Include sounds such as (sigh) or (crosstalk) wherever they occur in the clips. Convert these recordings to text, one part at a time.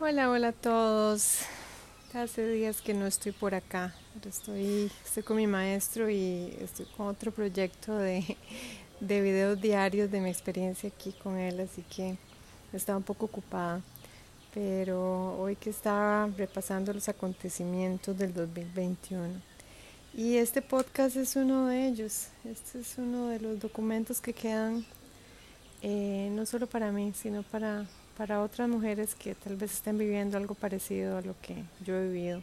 Hola, hola a todos. Hace días que no estoy por acá. Estoy, estoy con mi maestro y estoy con otro proyecto de, de videos diarios de mi experiencia aquí con él, así que estaba un poco ocupada. Pero hoy que estaba repasando los acontecimientos del 2021. Y este podcast es uno de ellos. Este es uno de los documentos que quedan eh, no solo para mí, sino para para otras mujeres que tal vez estén viviendo algo parecido a lo que yo he vivido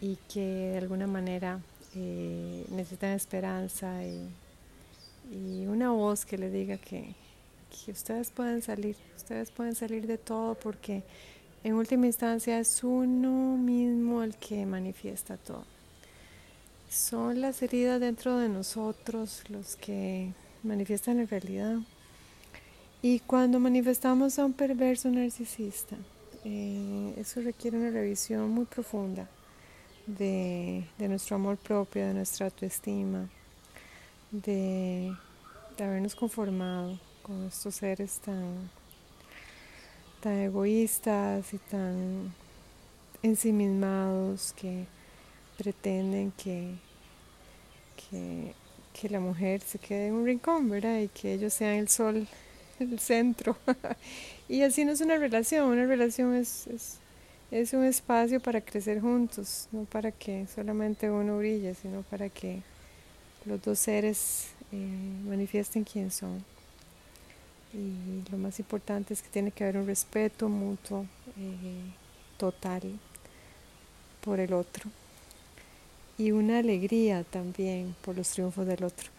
y que de alguna manera eh, necesitan esperanza y, una voz que les diga que, que ustedes pueden salir, ustedes pueden salir de todo porque en última instancia es uno mismo el que manifiesta todo. Son las heridas dentro de nosotros los que manifiestan la realidad. Y cuando manifestamos a un perverso narcisista, eh, eso requiere una revisión muy profunda de, nuestro amor propio, de nuestra autoestima, de, habernos conformado con estos seres tan, egoístas y tan ensimismados que pretenden que, que la mujer se quede en un rincón, ¿verdad? Y que ellos sean el sol el centro. (laughs) y así no es una relación, una relación es, es, un espacio para crecer juntos, no para que solamente uno brille, sino para que los dos seres eh, manifiesten quién son. Y lo más importante es que tiene que haber un respeto mutuo, eh, total, por el otro. Y una alegría también por los triunfos del otro.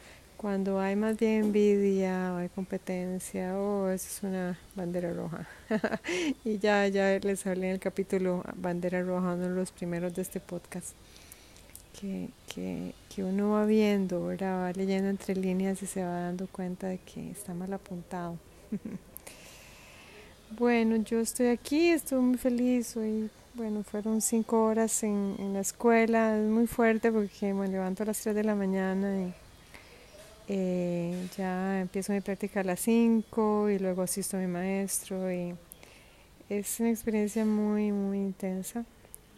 Cuando hay más bien envidia hay competencia, oh, eso es una bandera roja. (laughs) y ya, ya les hablé en el capítulo Bandera Roja, uno de los primeros de este podcast, que, que, que uno va viendo, ¿verdad? va leyendo entre líneas y se va dando cuenta de que está mal apuntado. (laughs) bueno, yo estoy aquí, estoy muy feliz, hoy, bueno, fueron cinco horas en, en la escuela, es muy fuerte porque me levanto a las tres de la mañana y eh, ya empiezo mi práctica a las 5 y luego asisto a mi maestro y es una experiencia muy, muy intensa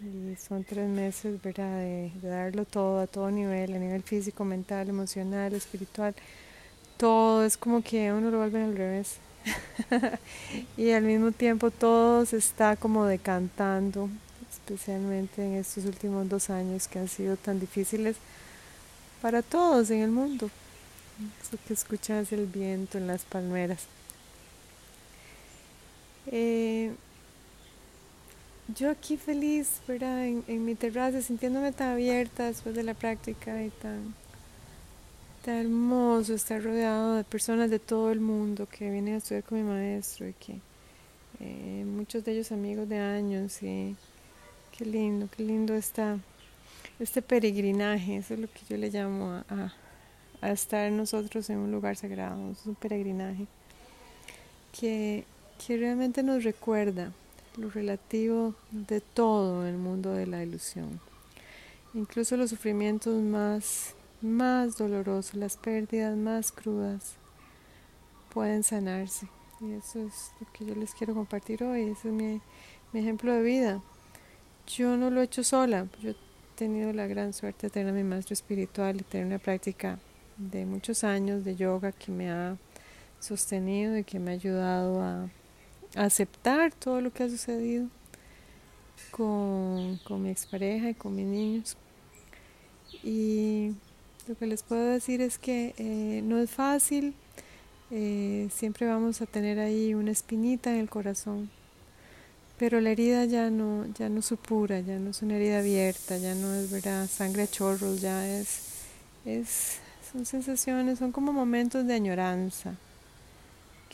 y son tres meses, ¿verdad? De, darlo todo a todo nivel, a nivel físico, mental, emocional, espiritual, todo es como que uno lo vuelve al revés (laughs) y al mismo tiempo todo se está como decantando, especialmente en estos últimos dos años que han sido tan difíciles para todos en el mundo. Eso que escuchas el viento en las palmeras. Eh, yo aquí feliz, ¿verdad? En, en, mi terraza, sintiéndome tan abierta después de la práctica y tan, tan hermoso estar rodeado de personas de todo el mundo que vienen a estudiar con mi maestro y que eh, muchos de ellos amigos de años y qué lindo, qué lindo está este peregrinaje, eso es lo que yo le llamo a a estar nosotros en un lugar sagrado, es un peregrinaje que, que realmente nos recuerda lo relativo de todo el mundo de la ilusión. Incluso los sufrimientos más, más dolorosos, las pérdidas más crudas, pueden sanarse. Y eso es lo que yo les quiero compartir hoy. Ese es mi, mi ejemplo de vida. Yo no lo he hecho sola. Yo he tenido la gran suerte de tener a mi maestro espiritual y tener una práctica de muchos años de yoga que me ha sostenido y que me ha ayudado a, aceptar todo lo que ha sucedido con, con mi expareja y con mis niños. Y lo que les puedo decir es que eh, no es fácil, eh, siempre vamos a tener ahí una espinita en el corazón, pero la herida ya no, ya no supura, ya no es una herida abierta, ya no es verdad sangre a chorros, ya es, es son sensaciones, son como momentos de añoranza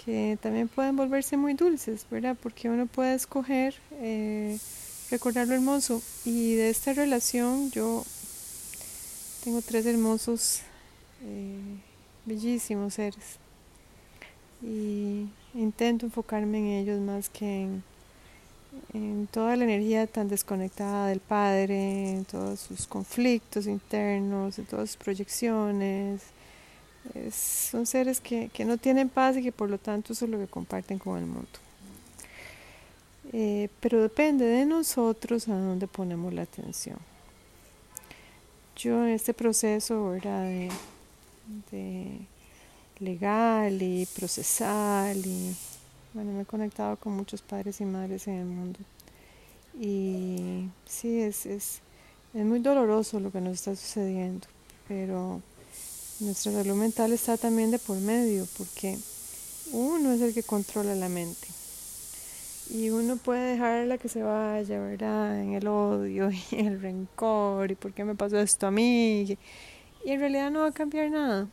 que también pueden volverse muy dulces, ¿verdad? Porque uno puede escoger eh, recordar lo hermoso. Y de esta relación yo tengo tres hermosos, eh, bellísimos seres. Y intento enfocarme en ellos más que en en toda la energía tan desconectada del padre, en todos sus conflictos internos, en todas sus proyecciones. son seres que, que, no tienen paz y que por lo tanto eso es lo que comparten con el mundo. Eh, pero depende de nosotros a dónde ponemos la atención. Yo en este proceso era de, de legal y procesal y bueno, me he conectado con muchos padres y madres en el mundo. Y sí, es, es, es muy doloroso lo que nos está sucediendo, pero nuestra salud mental está también de por medio, porque uno es el que controla la mente. Y uno puede dejarla que se vaya, ¿verdad? En el odio (laughs) y el rencor y por qué me pasó esto a mí. Y en realidad no va a cambiar nada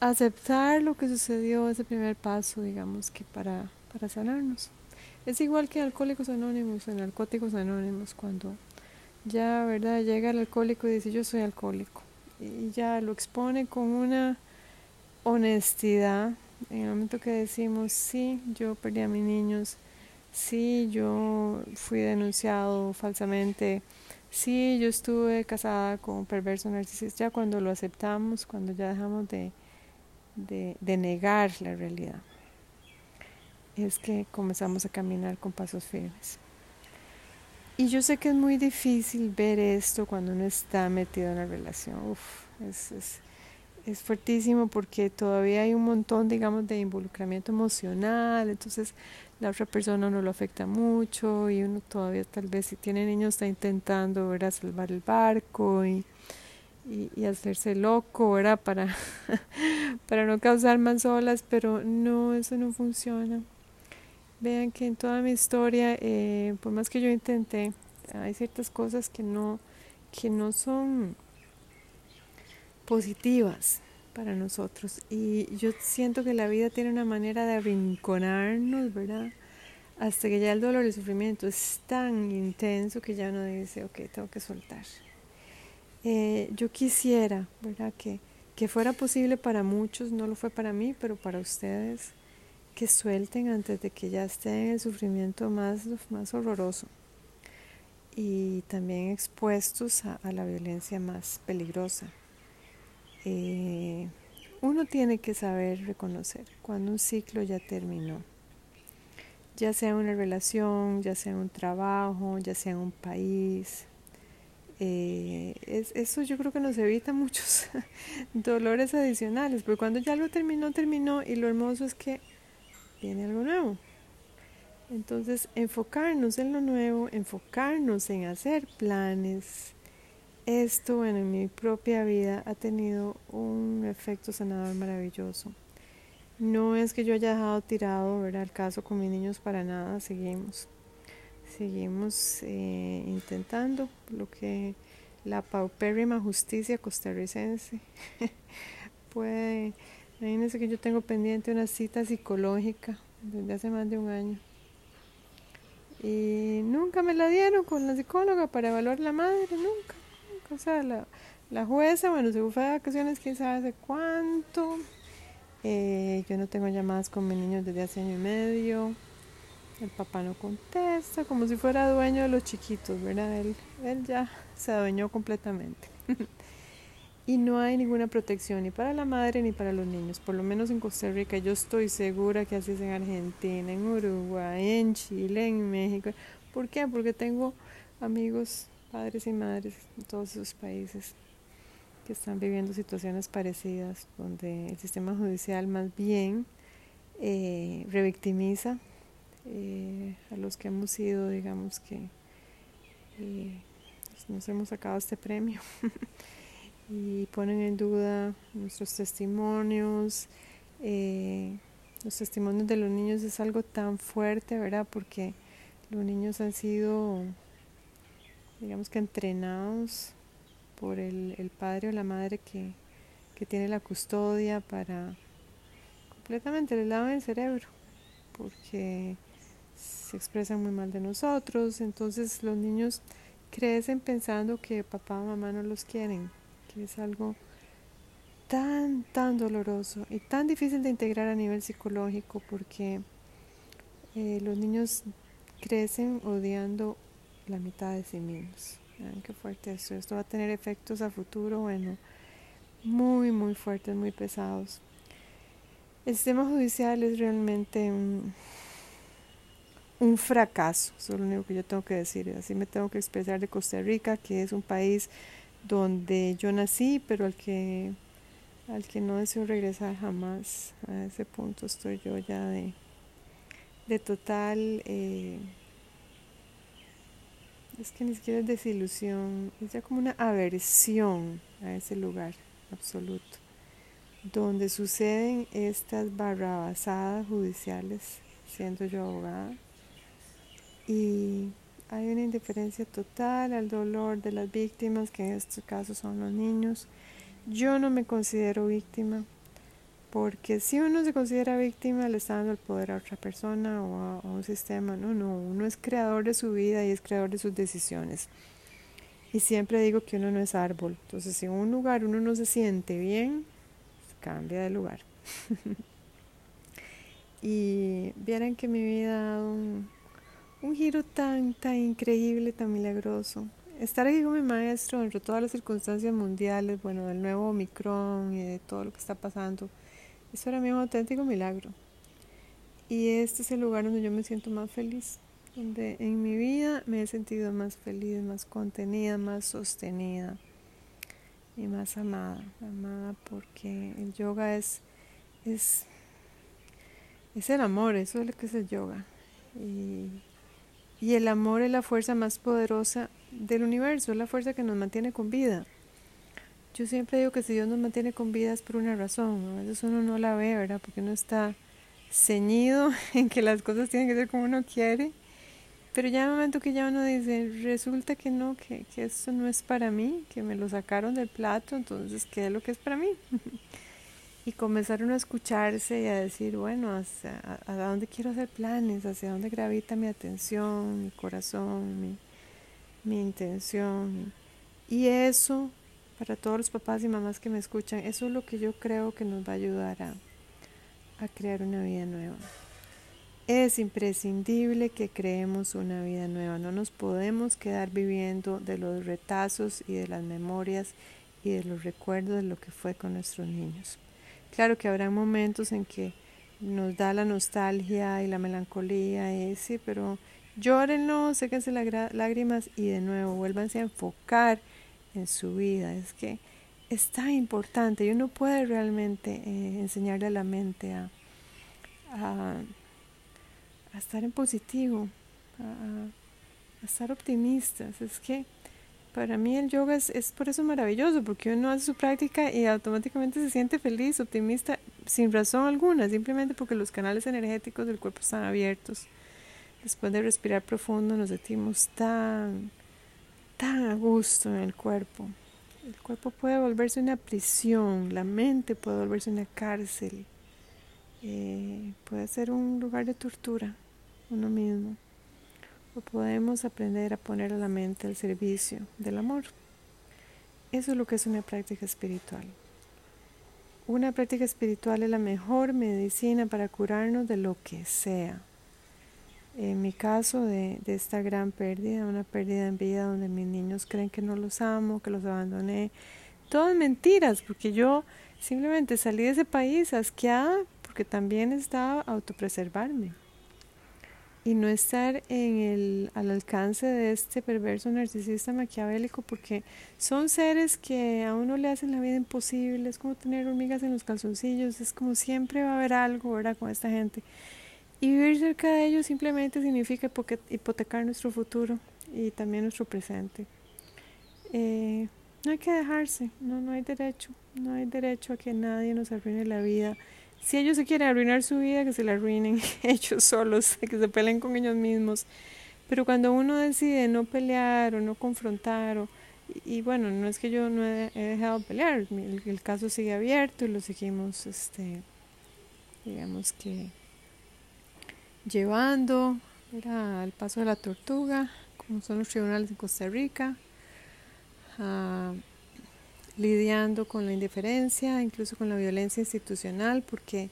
aceptar lo que sucedió es el primer paso, digamos, que para, para sanarnos. Es igual que Alcohólicos Anónimos, en Narcóticos Anónimos, cuando ya, ¿verdad? Llega el alcohólico y dice, yo soy alcohólico. Y ya lo expone con una honestidad. En el momento que decimos, sí, yo perdí a mis niños, sí, yo fui denunciado falsamente, sí, yo estuve casada con un perverso narcisista, ya cuando lo aceptamos, cuando ya dejamos de de, negar la realidad, es que comenzamos a caminar con pasos firmes. Y yo sé que es muy difícil ver esto cuando uno está metido en la relación. Uf, es, es, es, fuertísimo porque todavía hay un montón, digamos, de involucramiento emocional. Entonces la otra persona no lo afecta mucho y uno todavía tal vez si tiene niños está intentando ver a salvar el barco y y, hacerse loco, ¿verdad? Para, (laughs) para no causar más olas, pero no, eso no funciona. Vean que en toda mi historia, eh, por más que yo intenté, hay ciertas cosas que no, que no son positivas para nosotros. Y yo siento que la vida tiene una manera de arrinconarnos, ¿verdad? Hasta que ya el dolor y el sufrimiento es tan intenso que ya uno dice, ok, tengo que soltar. Eh, yo quisiera. Que, que fuera posible para muchos, no lo fue para mí, pero para ustedes, que suelten antes de que ya estén en el sufrimiento más, más horroroso y también expuestos a, la violencia más peligrosa. Eh, uno tiene que saber reconocer cuando un ciclo ya terminó, ya sea una relación, ya sea un trabajo, ya sea un país, eh, es, eso yo creo que nos evita (laughs) muchos dolores adicionales, porque cuando ya lo terminó, terminó y lo hermoso es que viene algo nuevo. Entonces, enfocarnos en lo nuevo, enfocarnos en hacer planes, esto en mi propia vida ha tenido un efecto sanador maravilloso. No es que yo haya dejado tirado ¿verdad? el caso con mis niños para nada, seguimos seguimos eh, intentando lo que la paupérrima justicia costarricense (laughs) puede. Imagínense que yo tengo pendiente una cita psicológica desde hace más de un año. Y nunca me la dieron con la psicóloga para evaluar la madre, nunca. O sea, la, la jueza, bueno, se fue de vacaciones, quién sabe hace cuánto. Eh, yo no tengo llamadas con mis niños desde hace año y medio. El papá no contesta, como si fuera dueño de los chiquitos, ¿verdad? Él, él ya se adueñó completamente. (laughs) y no hay ninguna protección ni para la madre ni para los niños, por lo menos en Costa Rica. Yo estoy segura que así es en Argentina, en Uruguay, en Chile, en México. ¿Por qué? Porque tengo amigos, padres y madres en todos esos países que están viviendo situaciones parecidas, donde el sistema judicial más bien eh, revictimiza eh, a los que hemos sido, digamos que eh, pues, nos hemos sacado este premio (laughs) y ponen en duda nuestros testimonios. Eh, los testimonios de los niños es algo tan fuerte, ¿verdad? Porque los niños han sido, digamos que entrenados por el, el padre o la madre que, que tiene la custodia para completamente les lavan el cerebro, porque se expresan muy mal de nosotros, entonces los niños crecen pensando que papá o mamá no los quieren, que es algo tan, tan doloroso y tan difícil de integrar a nivel psicológico porque eh, los niños crecen odiando la mitad de sí mismos. qué fuerte esto. Esto va a tener efectos a futuro, bueno, muy, muy fuertes, muy pesados. El sistema judicial es realmente un, un fracaso, eso es lo único que yo tengo que decir, así me tengo que expresar de Costa Rica, que es un país donde yo nací, pero al que, al que no deseo regresar jamás, a ese punto estoy yo ya de, de total, eh, es que ni siquiera es desilusión, es ya como una aversión a ese lugar absoluto, donde suceden estas barrabasadas judiciales, siendo yo abogada, y hay una indiferencia total al dolor de las víctimas, que en este caso son los niños. Yo no me considero víctima, porque si uno se considera víctima, le está dando el poder a otra persona o a, un sistema. No, no, uno es creador de su vida y es creador de sus decisiones. Y siempre digo que uno no es árbol. Entonces, si en un lugar uno no se siente bien, cambia de lugar. (laughs) y vieran que mi vida ha dado un, un giro tan, tan increíble, tan milagroso. Estar aquí con mi maestro entre todas las circunstancias mundiales, bueno, del nuevo Omicron y de todo lo que está pasando es para mí un auténtico milagro. Y este es el lugar donde yo me siento más feliz, donde en mi vida me he sentido más feliz, más contenida, más sostenida y más amada. Amada porque el yoga es, es, es el amor, eso es lo que es el yoga. Y, y el amor es la fuerza más poderosa del universo, es la fuerza que nos mantiene con vida. Yo siempre digo que si Dios nos mantiene con vida es por una razón, a veces uno no la ve, ¿verdad? Porque uno está ceñido (laughs) en que las cosas tienen que ser como uno quiere, pero ya en el momento que ya uno dice, resulta que no, que, que esto no es para mí, que me lo sacaron del plato, entonces, ¿qué es lo que es para mí? (laughs) y comenzaron a escucharse y a decir, bueno, hacia, a, dónde quiero hacer planes, hacia dónde gravita mi atención, mi corazón, mi, mi intención. Y eso para todos los papás y mamás que me escuchan, eso es lo que yo creo que nos va a ayudar a, a crear una vida nueva. Es imprescindible que creemos una vida nueva, no nos podemos quedar viviendo de los retazos y de las memorias y de los recuerdos de lo que fue con nuestros niños. Claro que habrá momentos en que nos da la nostalgia y la melancolía, y sí, pero llórenlo, séquense las lágrimas y de nuevo vuélvanse a enfocar en su vida. Es que es tan importante y uno puede realmente eh, enseñarle a la mente a, a, estar en positivo, a, estar optimistas. Es que para mí el yoga es, es por eso maravilloso, porque uno hace su práctica y automáticamente se siente feliz, optimista, sin razón alguna, simplemente porque los canales energéticos del cuerpo están abiertos. Después de respirar profundo nos sentimos tan tan a gusto en el cuerpo. El cuerpo puede volverse una prisión, la mente puede volverse una cárcel, eh, puede ser un lugar de tortura uno mismo. Podemos aprender a poner a la mente al servicio del amor. Eso es lo que es una práctica espiritual. Una práctica espiritual es la mejor medicina para curarnos de lo que sea en mi caso de, de, esta gran pérdida, una pérdida en vida donde mis niños creen que no los amo, que los abandoné, todas mentiras, porque yo simplemente salí de ese país asqueada porque también estaba autopreservarme y no estar en el, al alcance de este perverso narcisista maquiavélico porque son seres que a uno le hacen la vida imposible, es como tener hormigas en los calzoncillos, es como siempre va a haber algo, ¿verdad? Con esta gente. Y vivir cerca de ellos simplemente significa hipotecar nuestro futuro y también nuestro presente. Eh, no hay que dejarse, no, no hay derecho, no hay derecho a que nadie nos arruine la vida. Si ellos se quieren arruinar su vida, que se la arruinen (laughs) ellos solos, (laughs) que se peleen con ellos mismos. Pero cuando uno decide no pelear o no confrontar, o, y, bueno, no es que yo no he, dejado pelear, el, caso sigue abierto y lo seguimos, este, digamos que llevando al paso de la tortuga, como son los tribunales de Costa Rica, ah, lidiando con la indiferencia, incluso con la violencia institucional, porque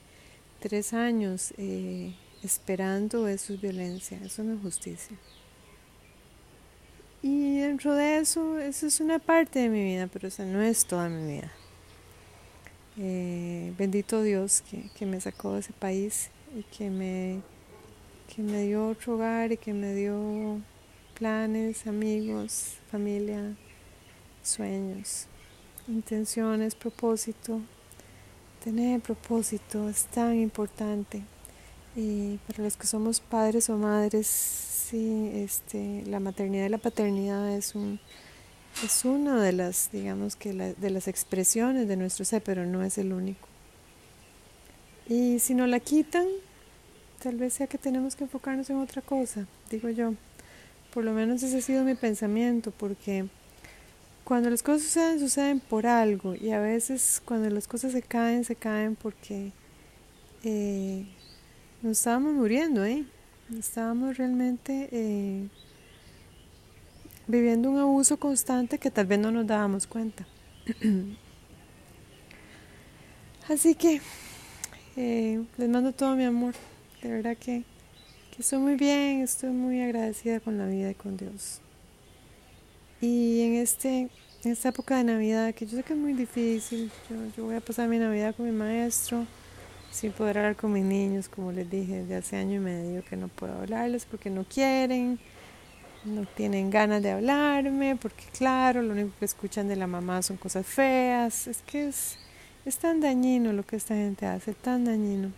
tres años eh, esperando eso es violencia, eso no es justicia. Y dentro de eso, eso es una parte de mi vida, pero eso no es toda mi vida. Eh, bendito Dios que, que me sacó de ese país y que me que me dio otro hogar y que me dio planes, amigos, familia, sueños, intenciones, propósito. Tener propósito es tan importante. Y para los que somos padres o madres, sí, este, la maternidad y la paternidad es un es una de las, digamos que de las expresiones de nuestro ser, pero no es el único. Y si no la quitan, tal vez sea que tenemos que enfocarnos en otra cosa, digo yo. Por lo menos ese ha sido mi pensamiento, porque cuando las cosas suceden, suceden por algo, y a veces cuando las cosas se caen, se caen porque eh, nos estábamos muriendo, ¿eh? Estábamos realmente eh, viviendo un abuso constante que tal vez no nos dábamos cuenta. (clears throat) Así que eh, les mando todo mi amor. De verdad que, que, estoy muy bien, estoy muy agradecida con la vida y con Dios. Y en, este, en esta época de Navidad, que yo sé que es muy difícil, yo, yo voy a pasar mi Navidad con mi maestro sin poder hablar con mis niños, como les dije, desde hace año y medio que no puedo hablarles porque no quieren, no tienen ganas de hablarme, porque claro, lo único que escuchan de la mamá son cosas feas, es que es, es tan dañino lo que esta gente hace, tan dañino.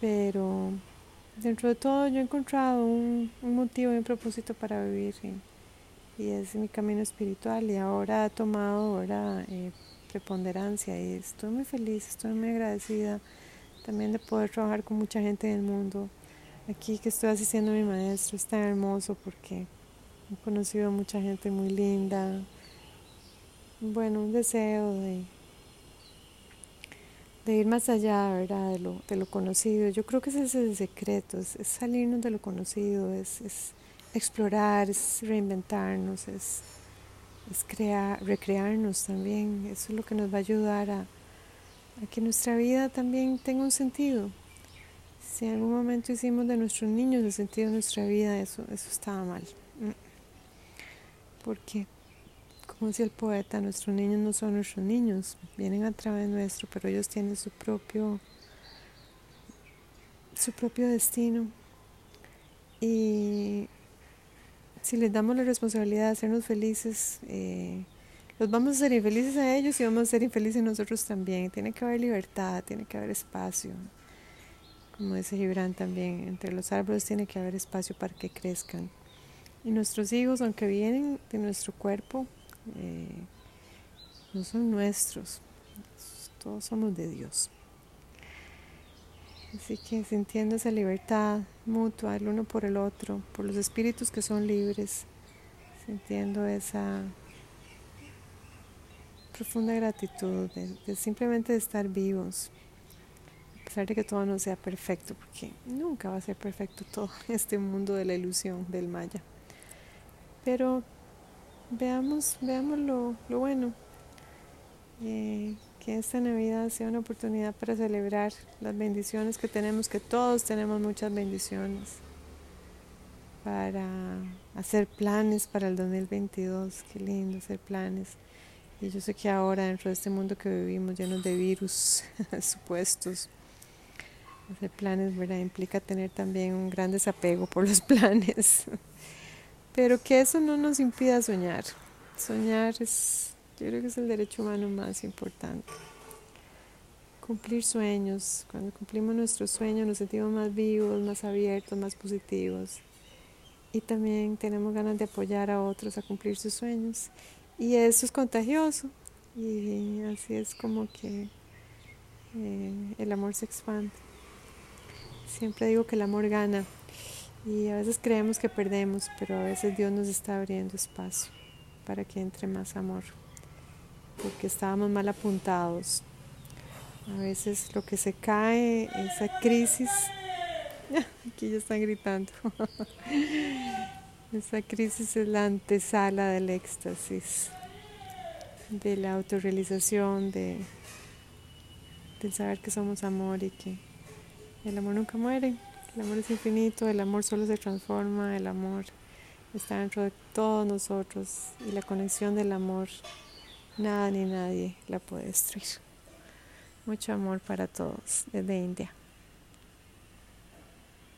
Pero dentro de todo yo he encontrado un, motivo y un propósito para vivir y, es mi camino espiritual y ahora ha tomado ahora eh, preponderancia y estoy muy feliz, estoy muy agradecida también de poder trabajar con mucha gente en el mundo. Aquí que estoy asistiendo a mi maestro es tan hermoso porque he conocido a mucha gente muy linda. Bueno, un deseo de, de ir más allá, ¿verdad? De lo, de lo conocido. Yo creo que ese es el secreto, es, salirnos de lo conocido, es, es explorar, es reinventarnos, es es crear, recrearnos también. Eso es lo que nos va a ayudar a, que nuestra vida también tenga un sentido. Si en algún momento hicimos de nuestros niños el sentido de nuestra vida, eso, eso estaba mal. Mm. Porque, como decía el poeta, nuestros niños no son nuestros niños, vienen a través nuestro, pero ellos tienen su propio, su propio destino. Y si les damos la responsabilidad de hacernos felices, eh, los vamos a hacer infelices a ellos y vamos a ser infelices nosotros también. Tiene que haber libertad, tiene que haber espacio. Como dice Gibran también, entre los árboles tiene que haber espacio para que crezcan. Y nuestros hijos, aunque vienen de nuestro cuerpo, eh, no son nuestros, todos somos de Dios. Así que sintiendo esa libertad mutua el uno por el otro, por los espíritus que son libres, sintiendo esa profunda gratitud de, simplemente de estar vivos, a pesar de que todo no sea perfecto, porque nunca va a ser perfecto todo (laughs) este mundo de la ilusión del Maya. Pero veamos, veamos lo, bueno. Eh, que esta Navidad sea una oportunidad para celebrar las bendiciones que tenemos, que todos tenemos muchas bendiciones, para hacer planes para el 2022, qué lindo hacer planes. Y yo sé que ahora dentro de este mundo que vivimos llenos de virus (laughs) supuestos, hacer planes ¿verdad? implica tener también un gran desapego por los (laughs) planes, pero que eso no nos impida soñar. Soñar es yo creo que es el derecho humano más importante. Cumplir sueños. Cuando cumplimos nuestros sueños nos sentimos más vivos, más abiertos, más positivos. Y también tenemos ganas de apoyar a otros a cumplir sus sueños. Y eso es contagioso. Y así es como que eh, el amor se expande. Siempre digo que el amor gana. Y a veces creemos que perdemos, pero a veces Dios nos está abriendo espacio para que entre más amor porque estábamos mal apuntados. A veces lo que se cae, esa crisis, (laughs) aquí ya están gritando, (laughs) esa crisis es la antesala del éxtasis, de la autorrealización, de, del saber que somos amor y que el amor nunca muere, el amor es infinito, el amor solo se transforma, el amor está dentro de todos nosotros y la conexión del amor Nada ni nadie la puede destruir. Mucho amor para todos desde India.